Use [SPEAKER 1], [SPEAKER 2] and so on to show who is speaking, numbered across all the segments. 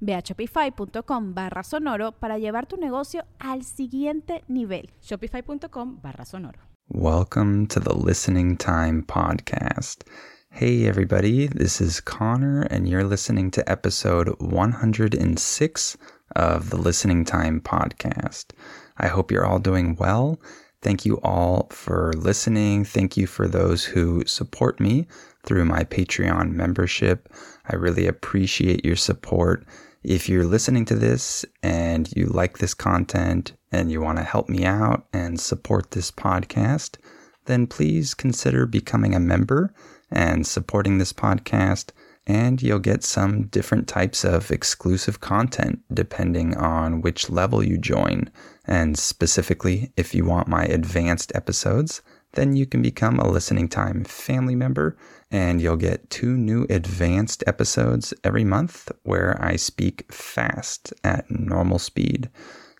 [SPEAKER 1] Ve a shopify.com barra sonoro para llevar tu negocio al siguiente nivel.
[SPEAKER 2] Shopify.com barra sonoro.
[SPEAKER 3] Welcome to the Listening Time Podcast. Hey, everybody, this is Connor, and you're listening to episode 106 of the Listening Time Podcast. I hope you're all doing well. Thank you all for listening. Thank you for those who support me through my Patreon membership. I really appreciate your support. If you're listening to this and you like this content and you want to help me out and support this podcast, then please consider becoming a member and supporting this podcast. And you'll get some different types of exclusive content depending on which level you join. And specifically, if you want my advanced episodes, then you can become a listening time family member and you'll get two new advanced episodes every month where I speak fast at normal speed.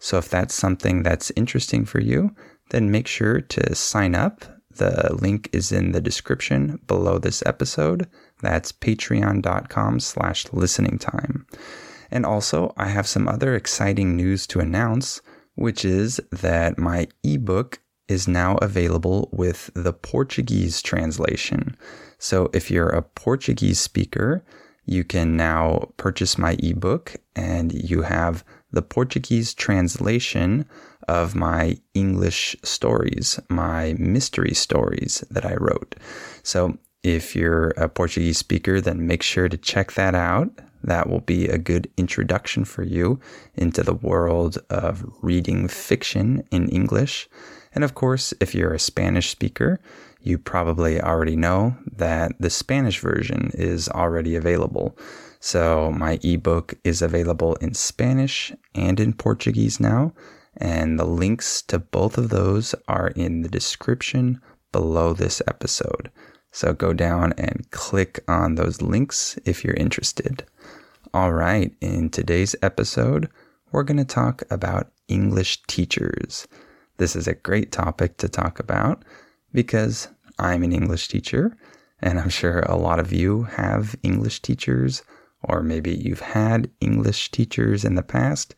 [SPEAKER 3] So if that's something that's interesting for you, then make sure to sign up. The link is in the description below this episode. That's patreon.com slash listening time. And also, I have some other exciting news to announce, which is that my ebook is now available with the Portuguese translation. So if you're a Portuguese speaker, you can now purchase my ebook and you have the Portuguese translation of my English stories, my mystery stories that I wrote. So if you're a Portuguese speaker, then make sure to check that out. That will be a good introduction for you into the world of reading fiction in English. And of course, if you're a Spanish speaker, you probably already know that the Spanish version is already available. So my ebook is available in Spanish and in Portuguese now. And the links to both of those are in the description below this episode. So go down and click on those links if you're interested. All right, in today's episode, we're going to talk about English teachers. This is a great topic to talk about because I'm an English teacher, and I'm sure a lot of you have English teachers, or maybe you've had English teachers in the past,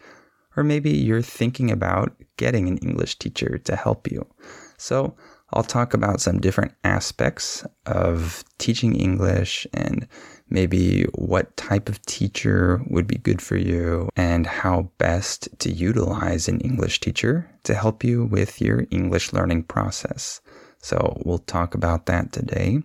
[SPEAKER 3] or maybe you're thinking about getting an English teacher to help you. So, I'll talk about some different aspects of teaching English and maybe what type of teacher would be good for you and how best to utilize an English teacher to help you with your English learning process. So we'll talk about that today.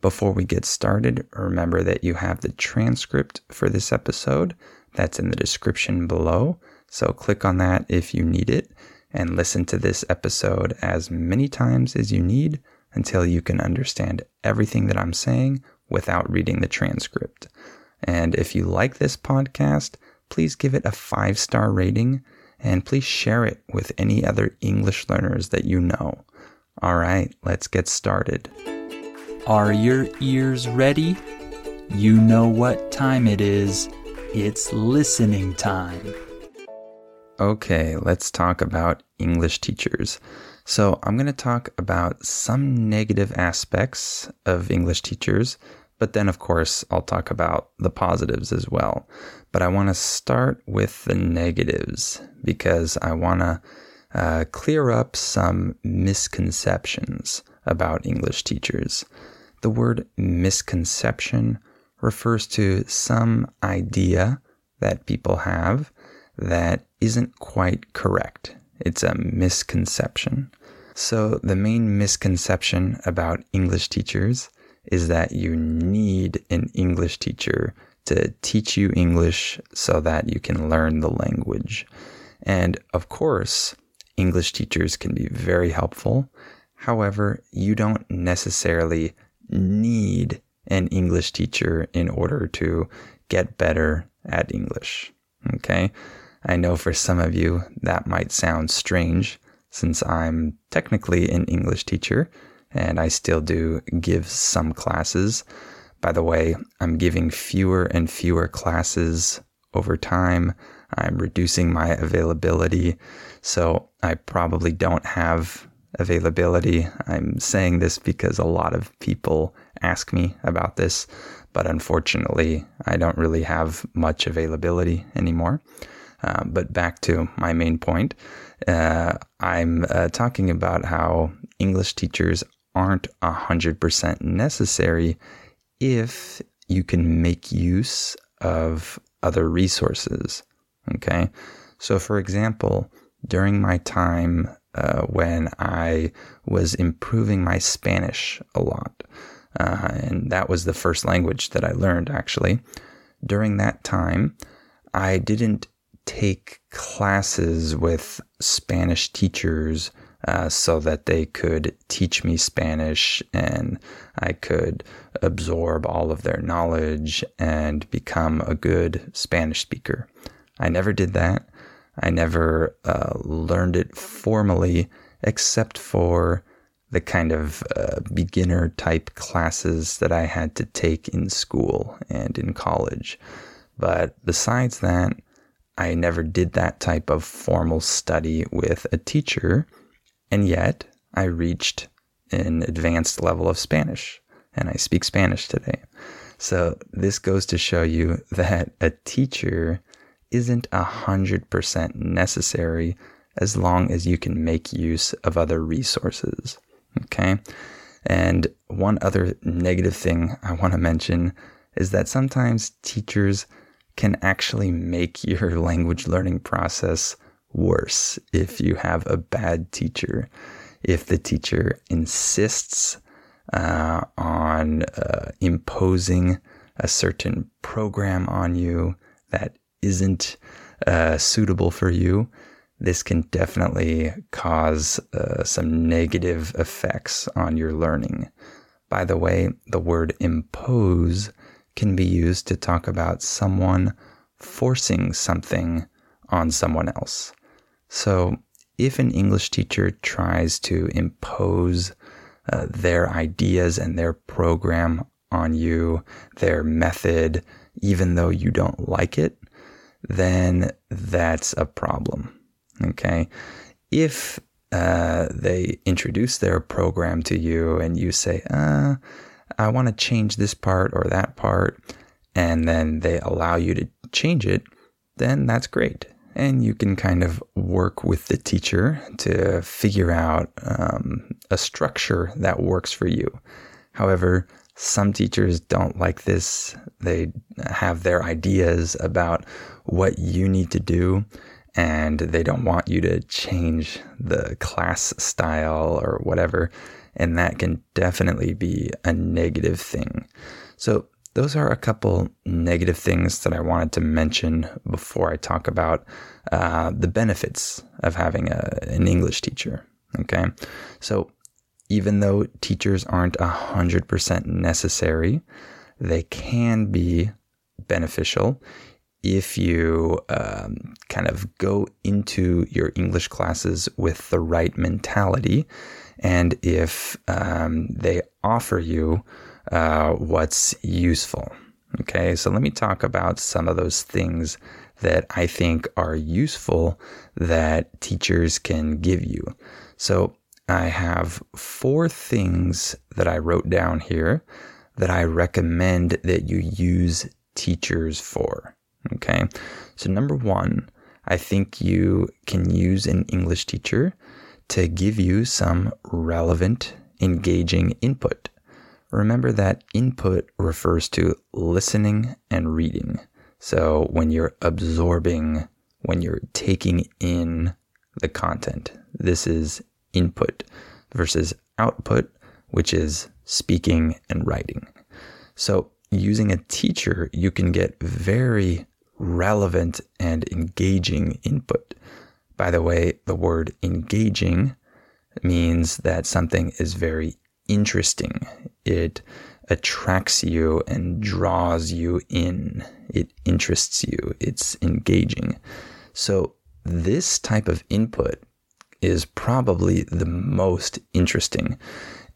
[SPEAKER 3] Before we get started, remember that you have the transcript for this episode that's in the description below. So click on that if you need it and listen to this episode as many times as you need until you can understand everything that I'm saying without reading the transcript. And if you like this podcast, please give it a five star rating and please share it with any other English learners that you know. All right, let's get started.
[SPEAKER 4] Are your ears ready? You know what time it is. It's listening time.
[SPEAKER 3] Okay, let's talk about English teachers. So, I'm going to talk about some negative aspects of English teachers, but then, of course, I'll talk about the positives as well. But I want to start with the negatives because I want to uh, clear up some misconceptions about English teachers. The word misconception refers to some idea that people have that isn't quite correct. It's a misconception. So, the main misconception about English teachers is that you need an English teacher to teach you English so that you can learn the language. And of course, English teachers can be very helpful. However, you don't necessarily need an English teacher in order to get better at English. Okay. I know for some of you that might sound strange since I'm technically an English teacher and I still do give some classes. By the way, I'm giving fewer and fewer classes over time. I'm reducing my availability. So I probably don't have availability. I'm saying this because a lot of people ask me about this, but unfortunately, I don't really have much availability anymore. Uh, but back to my main point, uh, I'm uh, talking about how English teachers aren't 100% necessary if you can make use of other resources. Okay. So, for example, during my time uh, when I was improving my Spanish a lot, uh, and that was the first language that I learned actually, during that time, I didn't take classes with Spanish teachers uh, so that they could teach me Spanish and I could absorb all of their knowledge and become a good Spanish speaker. I never did that. I never uh, learned it formally except for the kind of uh, beginner type classes that I had to take in school and in college. But besides that, I never did that type of formal study with a teacher and yet, I reached an advanced level of Spanish, and I speak Spanish today. So, this goes to show you that a teacher isn't a 100% necessary as long as you can make use of other resources. Okay? And one other negative thing I want to mention is that sometimes teachers can actually make your language learning process worse if you have a bad teacher. If the teacher insists uh, on uh, imposing a certain program on you that isn't uh, suitable for you, this can definitely cause uh, some negative effects on your learning. By the way, the word impose can be used to talk about someone forcing something on someone else. So, if an English teacher tries to impose uh, their ideas and their program on you, their method, even though you don't like it, then that's a problem. Okay. If uh, they introduce their program to you and you say, uh, I want to change this part or that part, and then they allow you to change it, then that's great and you can kind of work with the teacher to figure out um, a structure that works for you. However, some teachers don't like this. They have their ideas about what you need to do, and they don't want you to change the class style or whatever. And that can definitely be a negative thing. So, those are a couple negative things that I wanted to mention before I talk about uh, the benefits of having a, an English teacher. Okay. So even though teachers aren't 100% necessary, they can be beneficial if you um, kind of go into your English classes with the right mentality and if um, they offer you uh, what's useful. Okay, so let me talk about some of those things that I think are useful that teachers can give you. So I have four things that I wrote down here that I recommend that you use teachers for. Okay, so number one, I think you can use an English teacher to give you some relevant, engaging input. Remember that input refers to listening and reading. So when you're absorbing, when you're taking in the content, this is input. versus output, which is speaking and writing. So, using a teacher, you can get very relevant and engaging input. By the way, the word engaging means that something is very interesting. It attracts you and draws you in. It interests you. It's engaging. So, this type of input is probably the most interesting.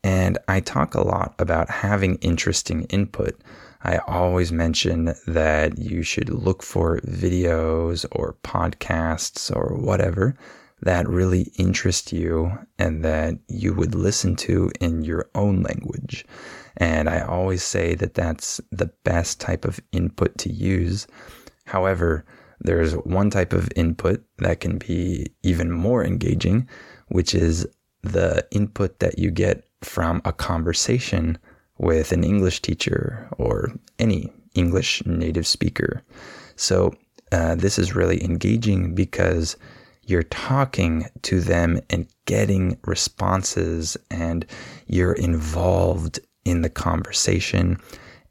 [SPEAKER 3] And I talk a lot about having interesting input. I always mention that you should look for videos or podcasts or whatever that really interest you and that you would listen to in your own language. And I always say that that's the best type of input to use. However, there's one type of input that can be even more engaging, which is the input that you get from a conversation with an English teacher or any English native speaker. So, uh, this is really engaging because you're talking to them and getting responses and you're involved in the conversation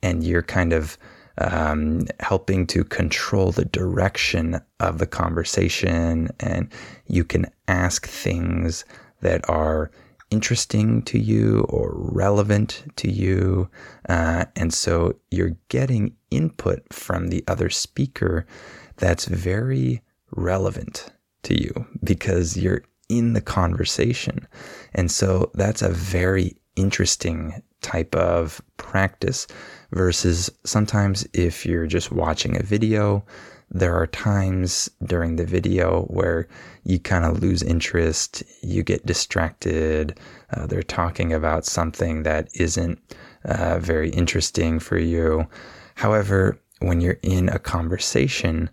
[SPEAKER 3] and you're kind of um, helping to control the direction of the conversation and you can ask things that are interesting to you or relevant to you. Uh, and so you're getting input from the other speaker that's very relevant to you because you're in the conversation. And so that's a very interesting type of practice versus sometimes if you're just watching a video, there are times during the video where you kind of lose interest, you get distracted, uh, they're talking about something that isn't uh, very interesting for you. However, when you're in a conversation,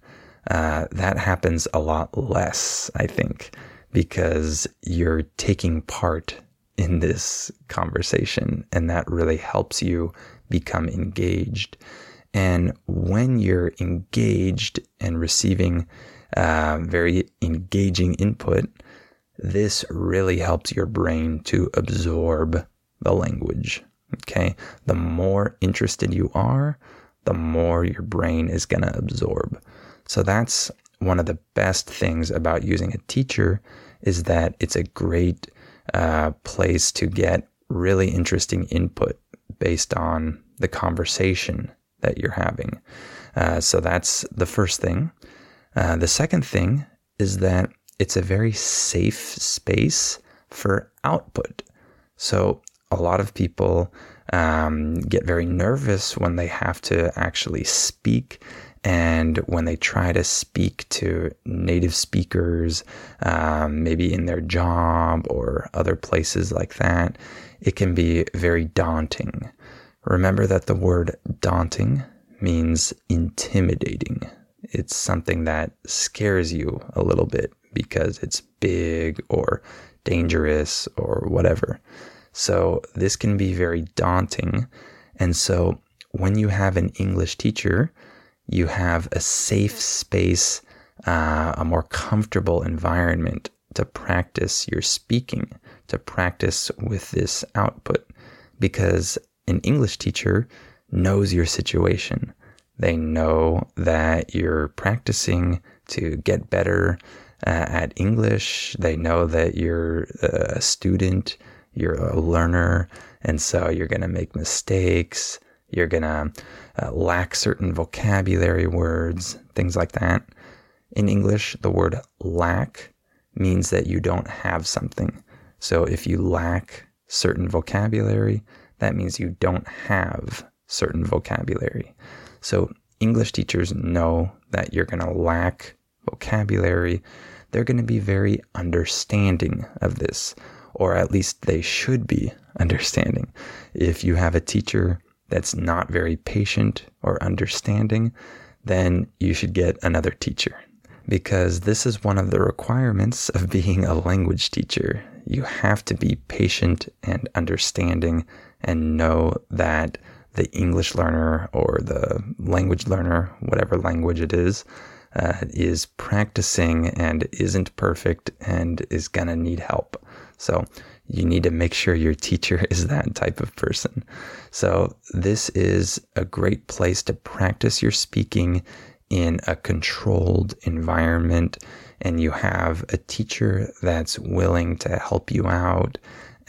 [SPEAKER 3] uh, that happens a lot less, I think, because you're taking part in this conversation, and that really helps you become engaged. And when you're engaged and receiving uh, very engaging input, this really helps your brain to absorb the language. Okay. The more interested you are, the more your brain is going to absorb. So that's one of the best things about using a teacher is that it's a great uh, place to get really interesting input based on the conversation that you're having. Uh, so that's the first thing. Uh, the second thing is that it's a very safe space for output. So a lot of people um, get very nervous when they have to actually speak and when they try to speak to native speakers, um, maybe in their job or other places like that, it can be very daunting. Remember that the word daunting means intimidating. It's something that scares you a little bit because it's big or dangerous or whatever. So this can be very daunting. And so when you have an English teacher, you have a safe space, uh, a more comfortable environment to practice your speaking, to practice with this output, because an English teacher knows your situation. They know that you're practicing to get better uh, at English. They know that you're a student, you're a learner, and so you're going to make mistakes. You're going to uh, lack certain vocabulary words, things like that. In English, the word lack means that you don't have something. So if you lack certain vocabulary, that means you don't have certain vocabulary. So English teachers know that you're going to lack vocabulary. They're going to be very understanding of this, or at least they should be understanding. If you have a teacher that's not very patient or understanding, then you should get another teacher. Because this is one of the requirements of being a language teacher. You have to be patient and understanding and know that the English learner or the language learner, whatever language it is, uh, is practicing and isn't perfect and is going to need help. So you need to make sure your teacher is that type of person. So, this is a great place to practice your speaking in a controlled environment, and you have a teacher that's willing to help you out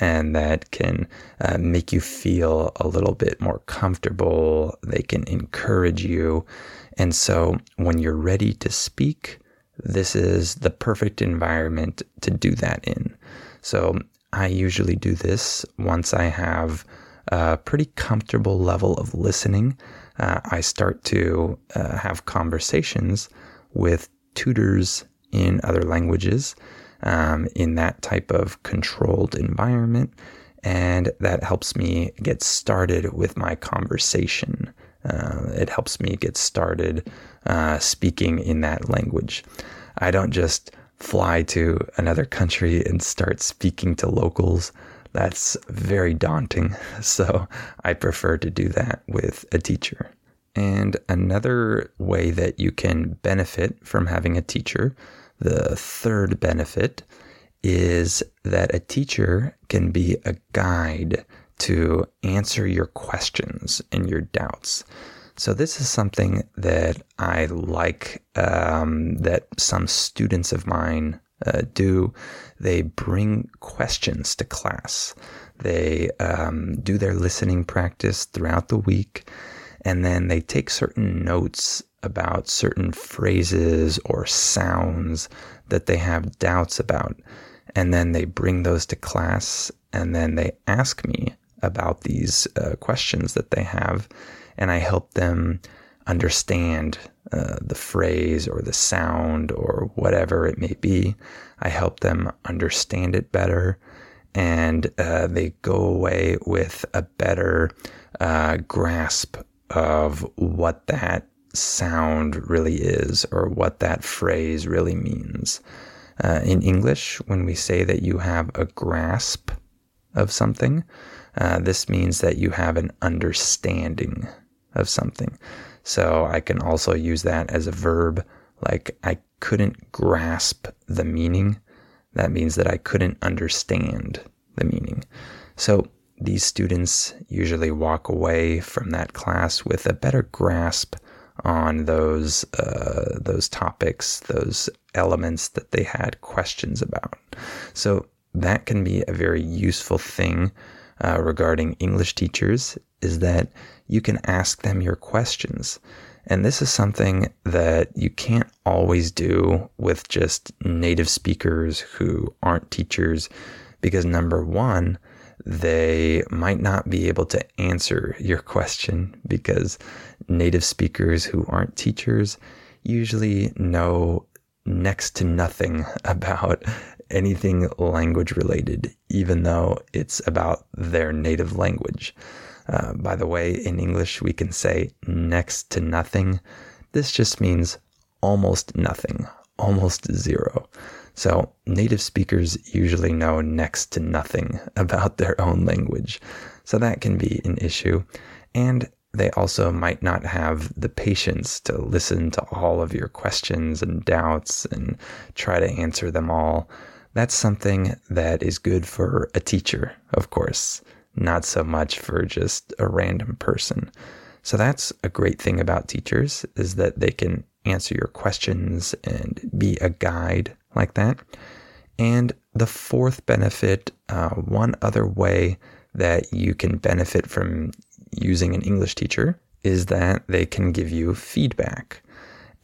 [SPEAKER 3] and that can uh, make you feel a little bit more comfortable. They can encourage you. And so when you're ready to speak, this is the perfect environment to do that in. So I usually do this once I have a pretty comfortable level of listening. Uh, I start to uh, have conversations with tutors in other languages um, in that type of controlled environment. And that helps me get started with my conversation. Uh, it helps me get started uh, speaking in that language. I don't just fly to another country and start speaking to locals. That's very daunting. So I prefer to do that with a teacher. And another way that you can benefit from having a teacher the third benefit is that a teacher can be a guide to answer your questions and your doubts. So, this is something that I like um, that some students of mine uh, do. They bring questions to class, they um, do their listening practice throughout the week, and then they take certain notes about certain phrases or sounds that they have doubts about. And then they bring those to class and then they ask me about these uh, questions that they have. And I help them understand uh, the phrase or the sound or whatever it may be. I help them understand it better. And uh, they go away with a better uh, grasp of what that sound really is or what that phrase really means. Uh, in English, when we say that you have a grasp of something, uh, this means that you have an understanding of something. So I can also use that as a verb, like I couldn't grasp the meaning. That means that I couldn't understand the meaning. So these students usually walk away from that class with a better grasp on those uh, those topics, those elements that they had questions about. So that can be a very useful thing uh, regarding English teachers is that you can ask them your questions. And this is something that you can't always do with just native speakers who aren't teachers because number one, they might not be able to answer your question because native speakers who aren't teachers usually know next to nothing about anything language related, even though it's about their native language. Uh, by the way, in English, we can say next to nothing. This just means almost nothing, almost zero. So, native speakers usually know next to nothing about their own language. So, that can be an issue. And they also might not have the patience to listen to all of your questions and doubts and try to answer them all. That's something that is good for a teacher, of course, not so much for just a random person. So that's a great thing about teachers is that they can answer your questions and be a guide like that. And the fourth benefit, uh, one other way that you can benefit from using an English teacher is that they can give you feedback.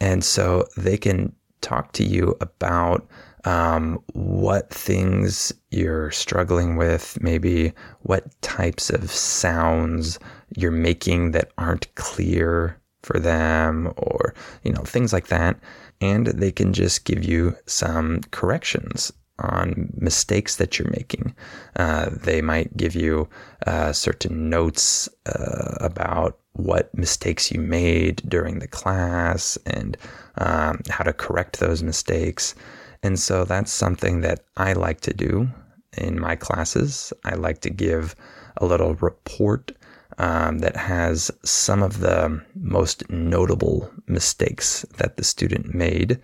[SPEAKER 3] And so they can talk to you about um, what things you're struggling with, maybe what types of sounds you're making that aren't clear for them, or, you know, things like that. And they can just give you some corrections on mistakes that you're making. Uh, they might give you uh, certain notes uh, about what mistakes you made during the class and um, how to correct those mistakes. And so that's something that I like to do in my classes. I like to give a little report um, that has some of the most notable mistakes that the student made,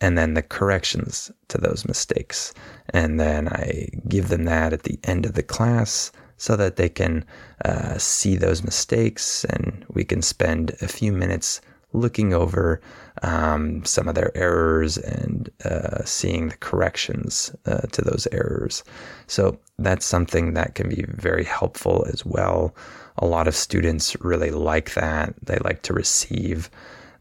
[SPEAKER 3] and then the corrections to those mistakes. And then I give them that at the end of the class so that they can uh, see those mistakes and we can spend a few minutes looking over um, some of their errors and uh, seeing the corrections uh, to those errors. So that's something that can be very helpful as well. A lot of students really like that. They like to receive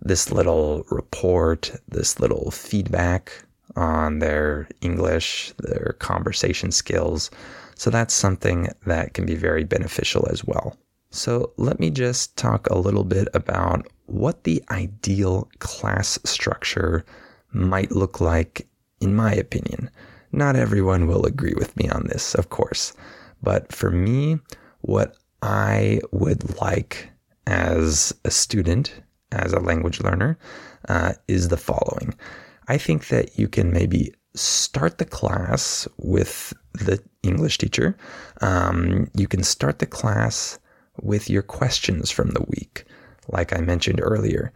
[SPEAKER 3] this little report, this little feedback on their English, their conversation skills. So that's something that can be very beneficial as well. So let me just talk a little bit about what the ideal class structure might look like, in my opinion. Not everyone will agree with me on this, of course, but for me, what I would like as a student, as a language learner, uh, is the following. I think that you can maybe start the class with the English teacher. Um, you can start the class with your questions from the week. Like I mentioned earlier,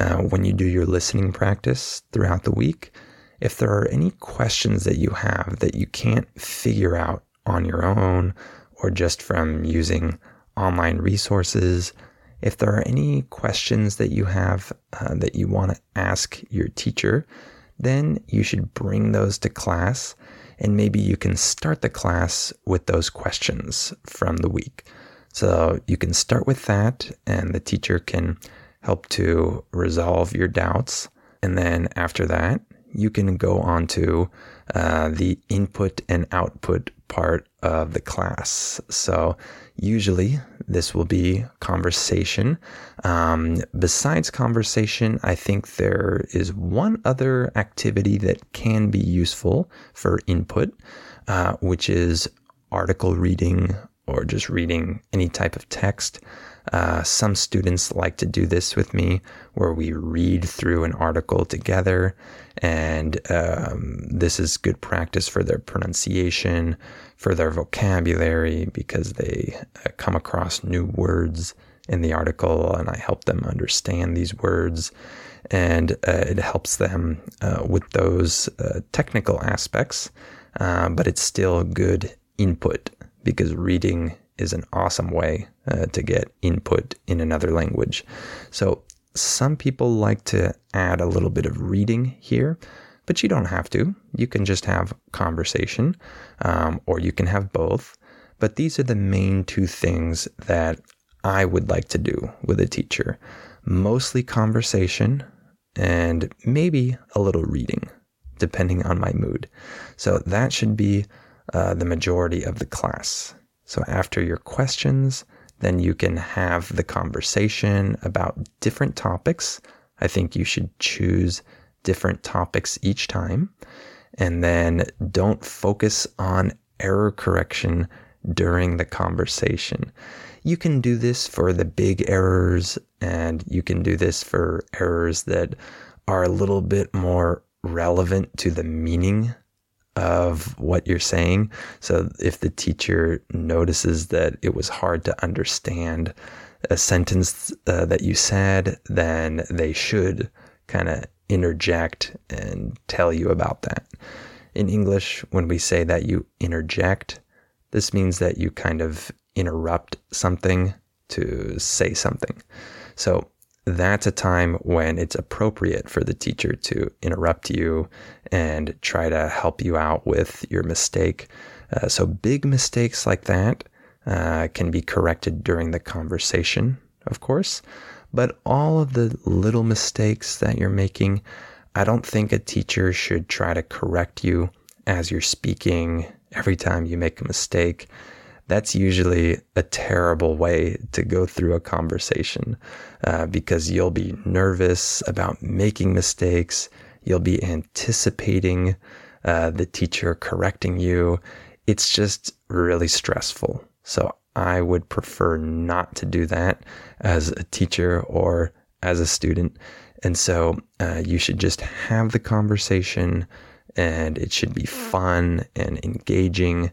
[SPEAKER 3] uh, when you do your listening practice throughout the week, if there are any questions that you have that you can't figure out on your own or just from using online resources, if there are any questions that you have uh, that you want to ask your teacher, then you should bring those to class and maybe you can start the class with those questions from the week. So you can start with that, and the teacher can help to resolve your doubts. And then after that, you can go on to uh, the input and output part of the class. So usually this will be conversation. Um, besides conversation, I think there is one other activity that can be useful for input, uh, which is article reading or just reading any type of text. Uh, some students like to do this with me, where we read through an article together, and um, this is good practice for their pronunciation, for their vocabulary, because they uh, come across new words in the article, and I help them understand these words, and uh, it helps them uh, with those uh, technical aspects, uh, but it's still good input because reading is an awesome way uh, to get input in another language. So, some people like to add a little bit of reading here, but you don't have to. You can just have conversation, um, or you can have both. But these are the main two things that I would like to do with a teacher mostly conversation and maybe a little reading, depending on my mood. So, that should be uh, the majority of the class. So after your questions, then you can have the conversation about different topics. I think you should choose different topics each time. And then don't focus on error correction during the conversation. You can do this for the big errors, and you can do this for errors that are a little bit more relevant to the meaning of what you're saying. So if the teacher notices that it was hard to understand a sentence uh, that you said, then they should kind of interject and tell you about that. In English, when we say that you interject, this means that you kind of interrupt something to say something. So that's a time when it's appropriate for the teacher to interrupt you and try to help you out with your mistake. Uh, so, big mistakes like that uh, can be corrected during the conversation, of course. But all of the little mistakes that you're making, I don't think a teacher should try to correct you as you're speaking every time you make a mistake that's usually a terrible way to go through a conversation uh, because you'll be nervous about making mistakes. You'll be anticipating uh, the teacher correcting you. It's just really stressful. So I would prefer not to do that as a teacher or as a student. And so uh, you should just have the conversation and it should be fun and engaging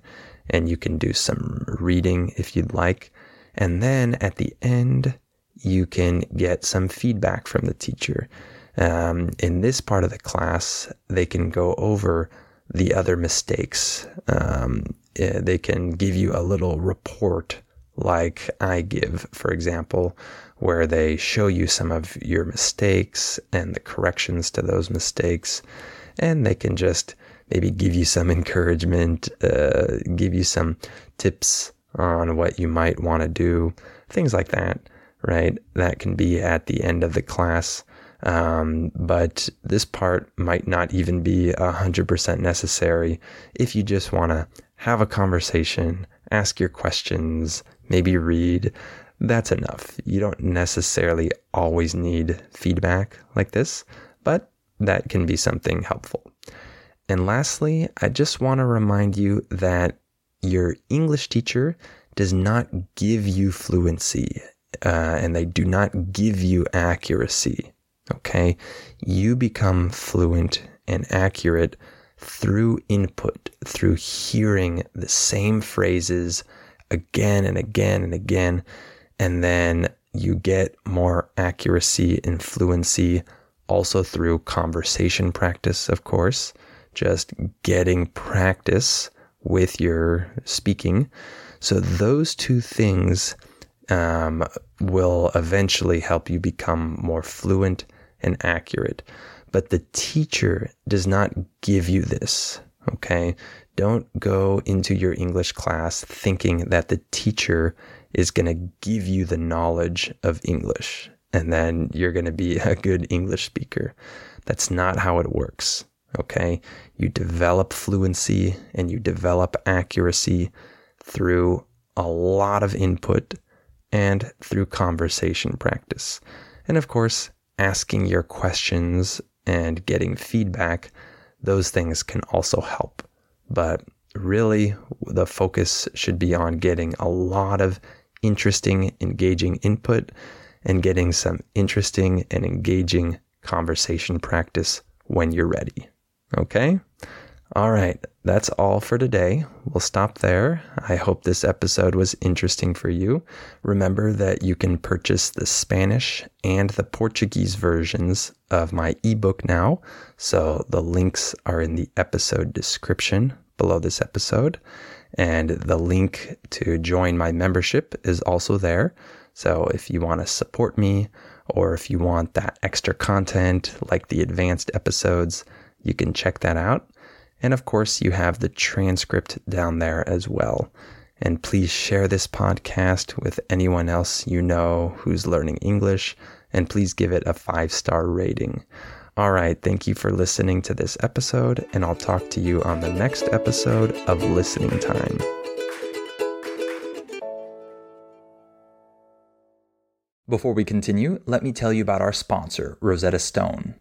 [SPEAKER 3] and you can do some reading if you'd like. And then at the end, you can get some feedback from the teacher. Um, in this part of the class, they can go over the other mistakes. Um, eh, they can give you a little report, like I give, for example, where they show you some of your mistakes and the corrections to those mistakes. And they can just maybe give you some encouragement, uh, give you some tips on what you might want to do, things like that, right? That can be at the end of the class. Um, but this part might not even be 100% necessary if you just want to have a conversation, ask your questions, maybe read. That's enough. You don't necessarily always need feedback like this, but that can be something helpful. And lastly, I just want to remind you that your English teacher does not give you fluency uh, and they do not give you accuracy. Okay. You become fluent and accurate through input, through hearing the same phrases again and again and again. And then you get more accuracy and fluency also through conversation practice, of course, just getting practice with your speaking. So those two things um, will eventually help you become more fluent and accurate. But the teacher does not give you this. Okay. Don't go into your English class thinking that the teacher is going to give you the knowledge of English and then you're going to be a good English speaker. That's not how it works. Okay. You develop fluency and you develop accuracy through a lot of input and through conversation practice. And of course, asking your questions and getting feedback, those things can also help. But really, the focus should be on getting a lot of interesting, engaging input and getting some interesting and engaging conversation practice when you're ready. Okay? All right, that's all for today. We'll stop there. I hope this episode was interesting for you. Remember that you can purchase the Spanish and the Portuguese versions of my ebook now. So the links are in the episode description below this episode. And the link to join my membership is also there. So if you want to support me or if you want that extra content like the advanced episodes, you can check that out. And of course, you have the transcript down there as well. And please share this podcast with anyone else you know who's learning English, and please give it a five star rating. All right, thank you for listening to this episode, and I'll talk to you on the next episode of Listening Time.
[SPEAKER 4] Before we continue, let me tell you about our sponsor, Rosetta Stone.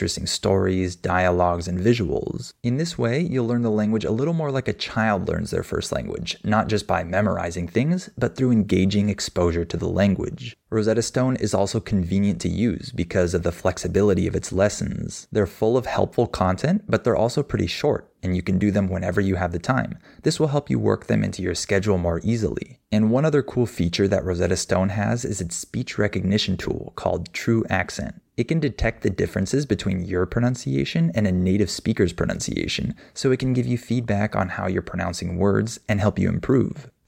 [SPEAKER 4] interesting stories, dialogues, and visuals. In this way, you'll learn the language a little more like a child learns their first language, not just by memorizing things, but through engaging exposure to the language. Rosetta Stone is also convenient to use because of the flexibility of its lessons. They're full of helpful content, but they're also pretty short and you can do them whenever you have the time. This will help you work them into your schedule more easily. And one other cool feature that Rosetta Stone has is its speech recognition tool called TruAccent. It can detect the differences between your pronunciation and a native speaker's pronunciation, so it can give you feedback on how you're pronouncing words and help you improve.